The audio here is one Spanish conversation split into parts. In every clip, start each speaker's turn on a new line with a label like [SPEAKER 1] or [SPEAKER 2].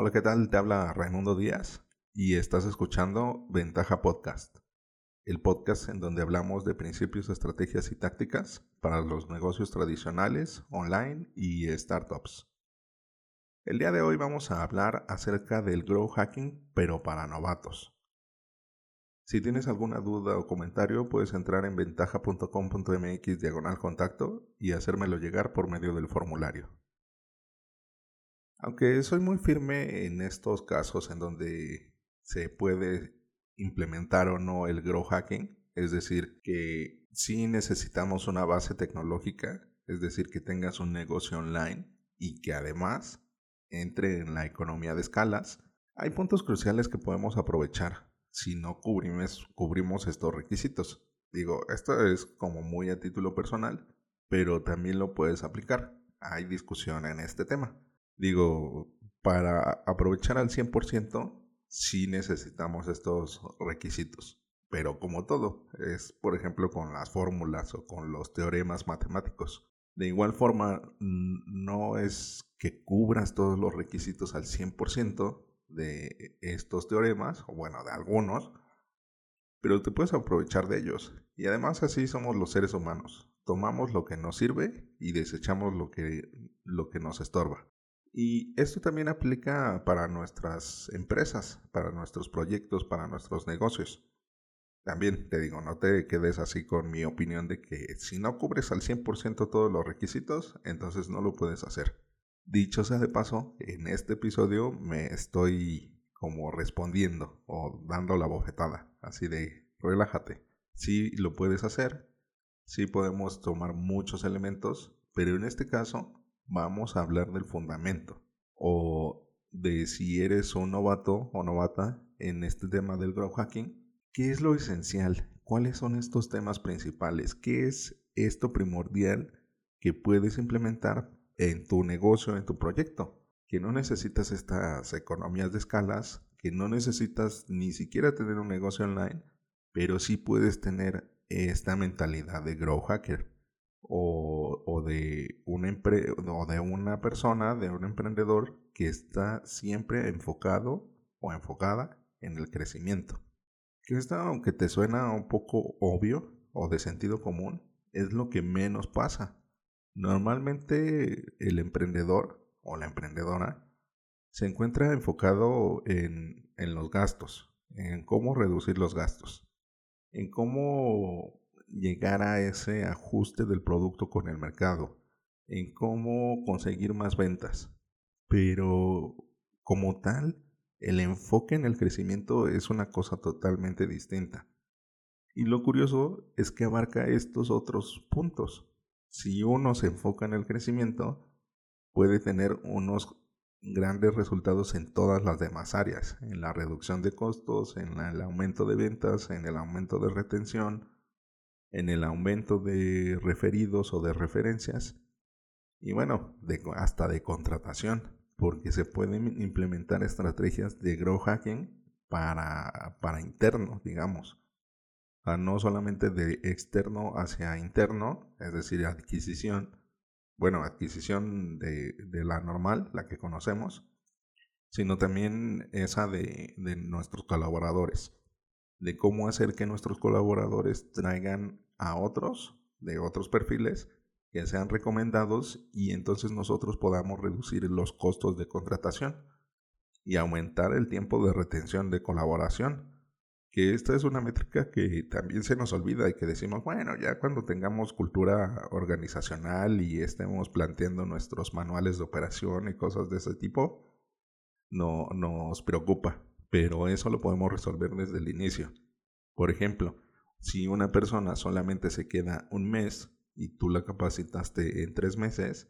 [SPEAKER 1] Hola, ¿qué tal? Te habla Raimundo Díaz y estás escuchando Ventaja Podcast, el podcast en donde hablamos de principios, estrategias y tácticas para los negocios tradicionales, online y startups. El día de hoy vamos a hablar acerca del grow hacking, pero para novatos. Si tienes alguna duda o comentario, puedes entrar en ventaja.com.mx diagonal contacto y hacérmelo llegar por medio del formulario. Aunque soy muy firme en estos casos en donde se puede implementar o no el grow hacking, es decir, que si necesitamos una base tecnológica, es decir, que tengas un negocio online y que además entre en la economía de escalas, hay puntos cruciales que podemos aprovechar si no cubrimos, cubrimos estos requisitos. Digo, esto es como muy a título personal, pero también lo puedes aplicar. Hay discusión en este tema. Digo, para aprovechar al 100%, sí necesitamos estos requisitos. Pero como todo, es por ejemplo con las fórmulas o con los teoremas matemáticos. De igual forma, no es que cubras todos los requisitos al 100%, de estos teoremas, o bueno, de algunos, pero te puedes aprovechar de ellos. Y además así somos los seres humanos. Tomamos lo que nos sirve y desechamos lo que, lo que nos estorba. Y esto también aplica para nuestras empresas, para nuestros proyectos, para nuestros negocios. También te digo, no te quedes así con mi opinión de que si no cubres al 100% todos los requisitos, entonces no lo puedes hacer. Dicho sea de paso, en este episodio me estoy como respondiendo o dando la bofetada, así de relájate. Sí lo puedes hacer, sí podemos tomar muchos elementos, pero en este caso vamos a hablar del fundamento o de si eres un novato o novata en este tema del growth hacking, ¿qué es lo esencial? ¿Cuáles son estos temas principales? ¿Qué es esto primordial que puedes implementar en tu negocio, en tu proyecto, que no necesitas estas economías de escalas, que no necesitas ni siquiera tener un negocio online, pero sí puedes tener esta mentalidad de grow hacker o, de, una o de una persona, de un emprendedor que está siempre enfocado o enfocada en el crecimiento. Que esto, aunque te suena un poco obvio o de sentido común, es lo que menos pasa. Normalmente el emprendedor o la emprendedora se encuentra enfocado en, en, los gastos, en cómo reducir los gastos, en cómo llegar a ese ajuste del producto con el mercado, en cómo conseguir más ventas. Pero como tal, el enfoque en el crecimiento es una cosa totalmente distinta. Y lo curioso es que abarca estos otros puntos si uno se enfoca en el crecimiento, puede tener unos grandes resultados en todas las demás áreas, en la reducción de costos, en el aumento de ventas, en el aumento de retención, en el aumento de referidos o de referencias y bueno, hasta de contratación, porque se pueden implementar estrategias de grow hacking para, para interno, digamos. No solamente de externo hacia interno, es decir, adquisición, bueno, adquisición de, la normal, la que conocemos, sino también esa de, de nuestros colaboradores, de cómo hacer que nuestros colaboradores traigan a otros de otros perfiles que sean recomendados y entonces nosotros podamos reducir los costos de contratación y aumentar el tiempo de retención de colaboración que esta es una métrica que también se nos olvida y que decimos, bueno, ya cuando tengamos cultura organizacional y estemos planteando nuestros manuales de operación y cosas de ese tipo, no nos preocupa, pero eso lo podemos resolver desde el inicio. Por ejemplo, si una persona solamente se queda un mes y tú la capacitaste en tres meses,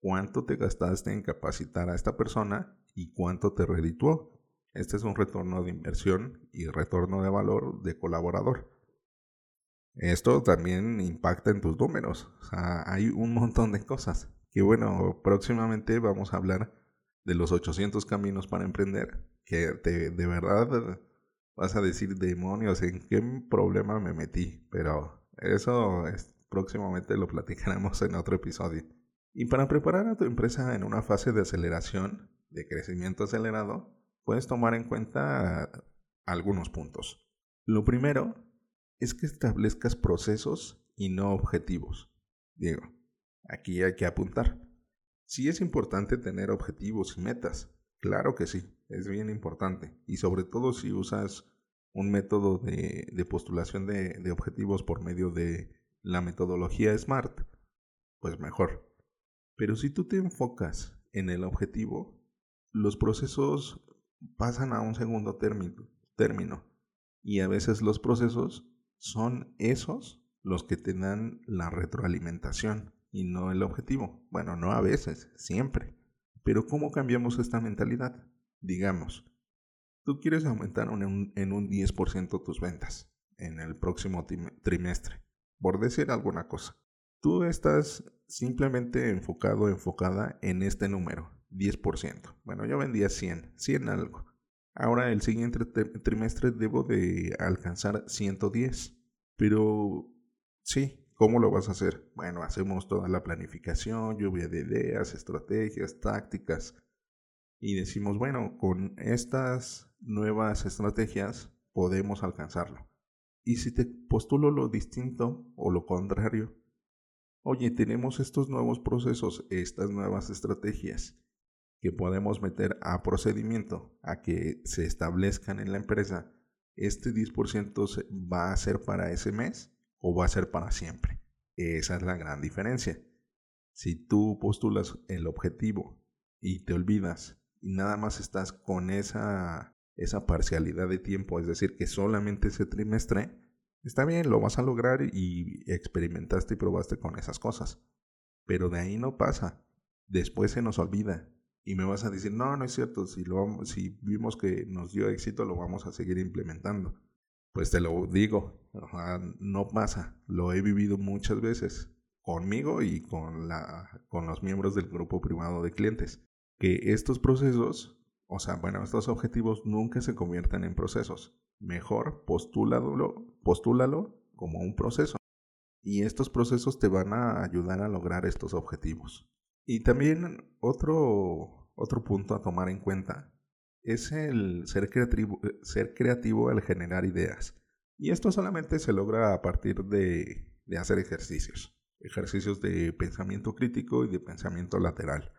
[SPEAKER 1] ¿cuánto te gastaste en capacitar a esta persona y cuánto te redituó? Este es un retorno de inversión y retorno de valor de colaborador. Esto también impacta en tus números. O sea, hay un montón de cosas. Que bueno, próximamente vamos a hablar de los 800 caminos para emprender. Que de verdad vas a decir, demonios, ¿en qué problema me metí? Pero eso es, próximamente lo platicaremos en otro episodio. Y para preparar a tu empresa en una fase de aceleración, de crecimiento acelerado, puedes tomar en cuenta algunos puntos. Lo primero es que establezcas procesos y no objetivos. Diego, aquí hay que apuntar. Sí es importante tener objetivos y metas. Claro que sí, es bien importante. Y sobre todo si usas un método de, postulación de objetivos por medio de la metodología SMART, pues mejor. Pero si tú te enfocas en el objetivo, los procesos pasan a un segundo término, término. Y a veces los procesos son esos los que te dan la retroalimentación y no el objetivo. Bueno, no a veces, siempre. Pero ¿cómo cambiamos esta mentalidad? Digamos, tú quieres aumentar en un 10% tus ventas en el próximo trimestre, por decir alguna cosa. Tú estás simplemente enfocado, enfocada en este número, 10%. Bueno, yo vendía 100, 100 algo. Ahora el siguiente trimestre debo de alcanzar 110. Pero sí, ¿cómo lo vas a hacer? Bueno, hacemos toda la planificación, lluvia de ideas, estrategias, tácticas. Y decimos, bueno, con estas nuevas estrategias podemos alcanzarlo. Y si te postulo lo distinto o lo contrario, oye, tenemos estos nuevos procesos, estas nuevas estrategias que podemos meter a procedimiento, a que se establezcan en la empresa, este 10% va a ser para ese mes o va a ser para siempre. Esa es la gran diferencia. Si tú postulas el objetivo y te olvidas y nada más estás con esa, esa parcialidad de tiempo, es decir, que solamente ese trimestre, está bien, lo vas a lograr y experimentaste y probaste con esas cosas. Pero de ahí no pasa. Después se nos olvida y me vas a decir, no, no es cierto, si, lo, si vimos que nos dio éxito, lo vamos a seguir implementando. Pues te lo digo, no pasa, lo he vivido muchas veces conmigo y con, la, con los miembros del grupo privado de clientes, que estos procesos, o sea, bueno, estos objetivos nunca se convierten en procesos. Mejor postúlalo, postúlalo como un proceso. Y estos procesos te van a ayudar a lograr estos objetivos. Y también otro, otro punto a tomar en cuenta es el ser creativo, ser creativo al generar ideas. Y esto solamente se logra a partir de, hacer ejercicios. Ejercicios de pensamiento crítico y de pensamiento lateral.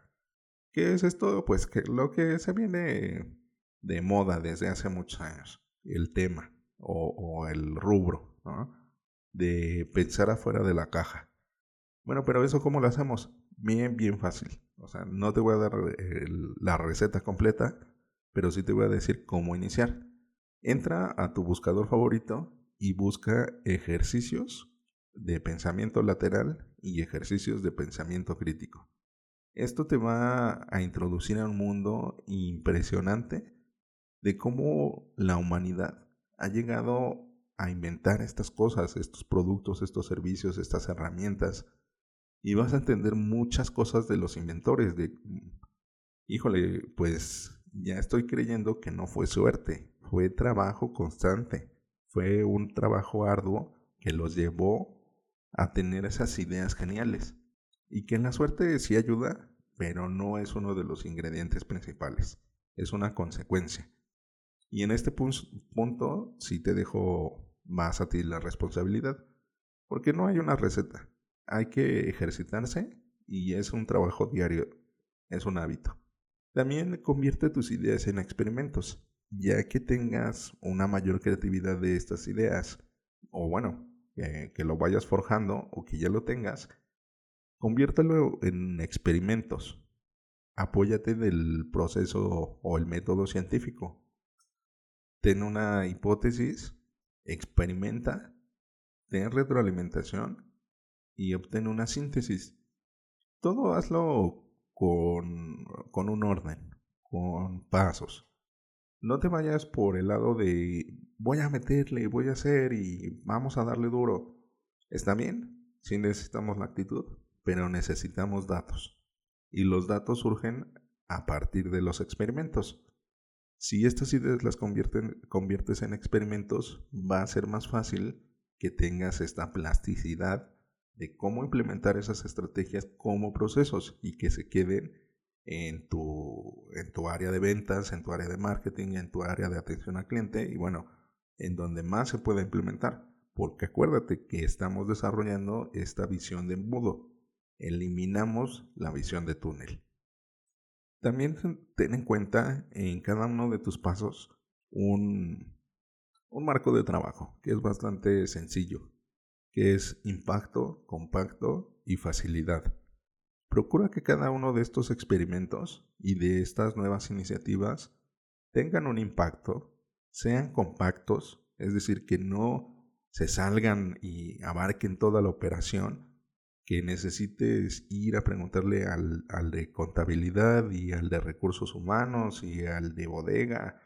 [SPEAKER 1] ¿Qué es esto? Pues que lo que se viene de moda desde hace muchos años. El tema o, el rubro. De pensar afuera de la caja. Bueno, pero eso cómo lo hacemos? bien, bien fácil. O sea, no te voy a dar la receta completa, pero sí te voy a decir cómo iniciar. Entra a tu buscador favorito y busca ejercicios de pensamiento lateral y ejercicios de pensamiento crítico. Esto te va a introducir a un mundo impresionante de cómo la humanidad ha llegado a inventar estas cosas, estos productos, estos servicios, estas herramientas, y vas a entender muchas cosas de los inventores. De, híjole, pues ya estoy creyendo que no fue suerte, fue trabajo constante, fue un trabajo arduo que los llevó a tener esas ideas geniales. Y que la suerte sí ayuda, pero no es uno de los ingredientes principales, es una consecuencia. Y en este punto sí te dejo más a ti la responsabilidad, porque no hay una receta hay que ejercitarse y es un trabajo diario, es un hábito. También convierte tus ideas en experimentos, ya que tengas una mayor creatividad de estas ideas, o bueno, que lo vayas forjando o que ya lo tengas, conviértelo en experimentos. Apóyate del proceso o el método científico. Ten una hipótesis, experimenta, ten retroalimentación y obtén una síntesis. Todo hazlo con, un orden, con pasos. No te vayas por el lado de voy a meterle, voy a hacer y vamos a darle duro. Está bien, sí necesitamos la actitud, pero necesitamos datos. Y los datos surgen a partir de los experimentos. Si estas ideas las conviertes en experimentos, va a ser más fácil que tengas esta plasticidad de cómo implementar esas estrategias como procesos y que se queden en tu, en tu área de ventas, en tu área de marketing, en tu área de atención al cliente y bueno, en donde más se puede implementar. Porque acuérdate que estamos desarrollando esta visión de embudo. Eliminamos la visión de túnel. También ten en cuenta en cada uno de tus pasos un, un marco de trabajo que es bastante sencillo, que es impacto, compacto y facilidad. Procura que cada uno de estos experimentos y de estas nuevas iniciativas tengan un impacto, sean compactos, es decir, que no se salgan y abarquen toda la operación, que necesites ir a preguntarle al, de contabilidad y al de recursos humanos y al de bodega,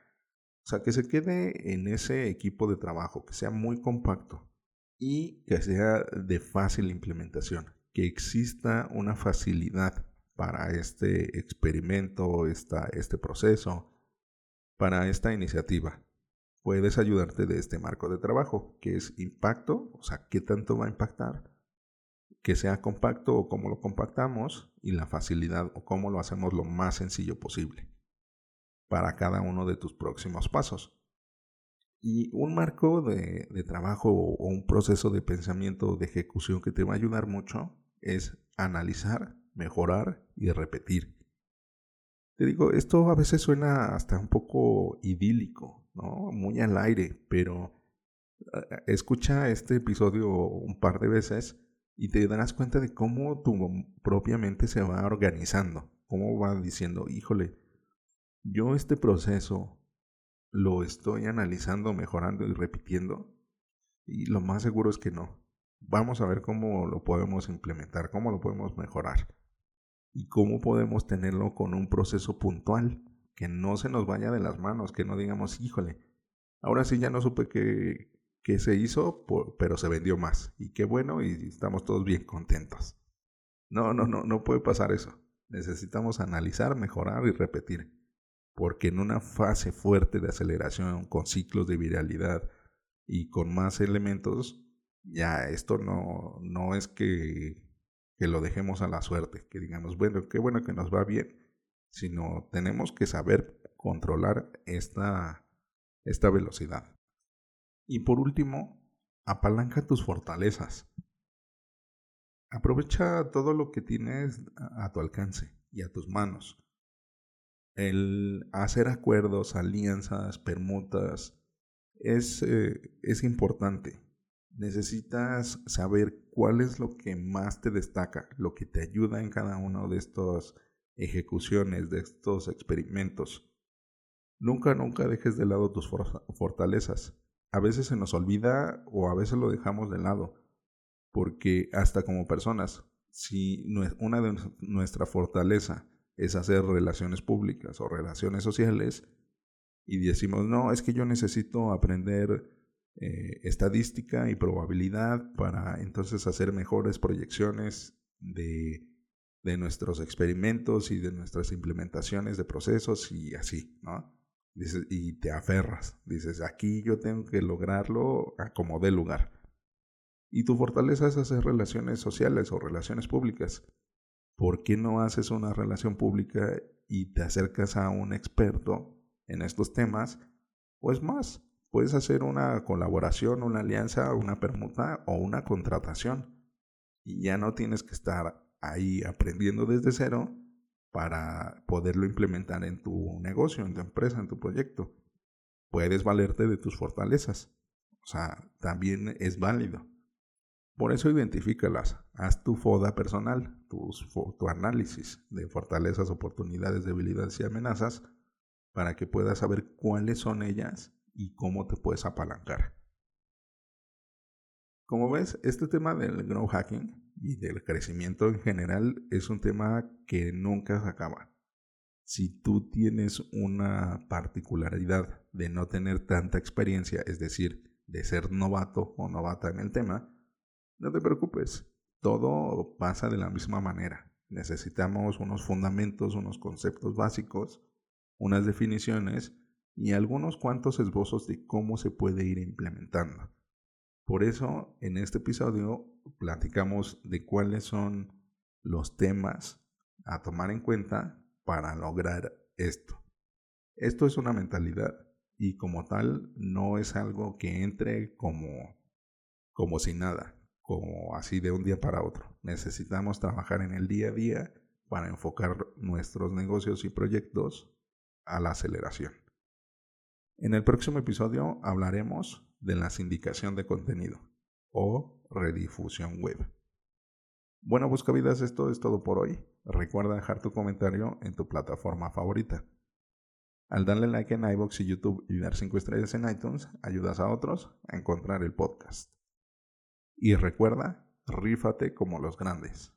[SPEAKER 1] o sea, que se quede en ese equipo de trabajo, que sea muy compacto y que sea de fácil implementación que exista una facilidad para este experimento, esta, este proceso, para esta iniciativa. Puedes ayudarte de este marco de trabajo, que es impacto, o sea, qué tanto va a impactar, que sea compacto o cómo lo compactamos, y la facilidad o cómo lo hacemos lo más sencillo posible para cada uno de tus próximos pasos. Y un marco de, de trabajo o un proceso de pensamiento de ejecución que te va a ayudar mucho es analizar, mejorar y repetir. Te digo, esto a veces suena hasta un poco idílico, ¿no? Muy al aire, pero eh, escucha este episodio un par de veces y te darás cuenta de cómo tu propia mente se va organizando, cómo va diciendo, híjole, yo este proceso lo estoy analizando, mejorando y repitiendo, y lo más seguro es que no. Vamos a ver cómo lo podemos implementar, cómo lo podemos mejorar y cómo podemos tenerlo con un proceso puntual, que no se nos vaya de las manos, que no digamos, híjole, ahora sí ya no supe qué, qué se hizo, pero se vendió más. Y qué bueno, y estamos todos bien contentos. No, no, no, no puede pasar eso. Necesitamos analizar, mejorar y repetir. Porque en una fase fuerte de aceleración, con ciclos de viralidad y con más elementos, ya esto no, no es que, que lo dejemos a la suerte, que digamos, bueno, qué bueno que nos va bien, sino tenemos que saber controlar esta, esta velocidad. Y por último, apalanca tus fortalezas. Aprovecha todo lo que tienes a tu alcance y a tus manos. El hacer acuerdos, alianzas, permutas, es, eh, es importante necesitas saber cuál es lo que más te destaca, lo que te ayuda en cada una de estas ejecuciones, de estos experimentos. Nunca, nunca dejes de lado tus fortalezas. A veces se nos olvida o a veces lo dejamos de lado, porque hasta como personas, si una de nuestra fortaleza es hacer relaciones públicas o relaciones sociales, y decimos, no, es que yo necesito aprender eh, estadística y probabilidad para entonces hacer mejores proyecciones de, de, nuestros experimentos y de nuestras implementaciones de procesos y así, ¿no? y te aferras, dices, aquí yo tengo que lograrlo a como dé lugar. Y tu fortaleza es hacer relaciones sociales o relaciones públicas. ¿Por qué no haces una relación pública y te acercas a un experto en estos temas? Pues más, Puedes hacer una colaboración, una alianza, una permuta o una contratación. Y ya no tienes que estar ahí aprendiendo desde cero para poderlo implementar en tu negocio, en tu empresa, en tu proyecto. Puedes valerte de tus fortalezas. O sea, también es válido. Por eso identifícalas. Haz tu FODA personal, tu, análisis de fortalezas, oportunidades, debilidades y amenazas para que puedas saber cuáles son ellas y cómo te puedes apalancar. Como ves, este tema del grow hacking y del crecimiento en general es un tema que nunca se acaba. Si tú tienes una particularidad de no tener tanta experiencia, es decir, de ser novato o novata en el tema, no te preocupes, todo pasa de la misma manera. Necesitamos unos fundamentos, unos conceptos básicos, unas definiciones y algunos cuantos esbozos de cómo se puede ir implementando. Por eso, en este episodio platicamos de cuáles son los temas a tomar en cuenta para lograr esto. Esto es una mentalidad y como tal no es algo que entre como, como sin nada, como así de un día para otro. Necesitamos trabajar en el día a día para enfocar nuestros negocios y proyectos a la aceleración. En el próximo episodio hablaremos de la sindicación de contenido o redifusión web. Bueno, buscavidas, esto es todo por hoy. Recuerda dejar tu comentario en tu plataforma favorita. Al darle like en iBox y YouTube y dar 5 estrellas en iTunes, ayudas a otros a encontrar el podcast. Y recuerda, rífate como los grandes.